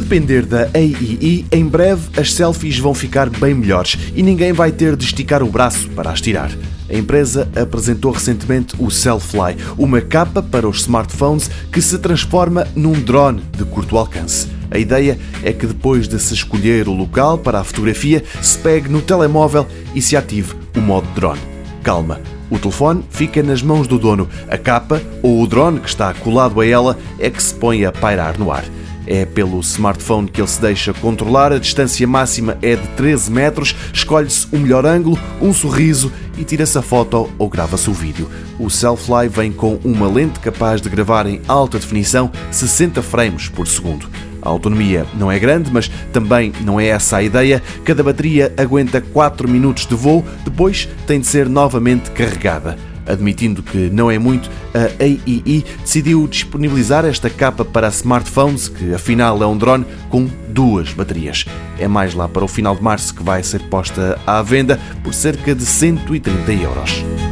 depender da AIE, em breve as selfies vão ficar bem melhores e ninguém vai ter de esticar o braço para as tirar. A empresa apresentou recentemente o Selfly, uma capa para os smartphones que se transforma num drone de curto alcance. A ideia é que depois de se escolher o local para a fotografia, se pegue no telemóvel e se ative o modo drone. Calma, o telefone fica nas mãos do dono, a capa ou o drone que está colado a ela é que se põe a pairar no ar. É pelo smartphone que ele se deixa controlar, a distância máxima é de 13 metros, escolhe-se o melhor ângulo, um sorriso e tira-se a foto ou grava-se o vídeo. O Selfly vem com uma lente capaz de gravar em alta definição 60 frames por segundo. A autonomia não é grande, mas também não é essa a ideia. Cada bateria aguenta 4 minutos de voo, depois tem de ser novamente carregada. Admitindo que não é muito, a AEE decidiu disponibilizar esta capa para smartphones, que afinal é um drone com duas baterias. É mais lá para o final de março que vai ser posta à venda por cerca de 130 euros.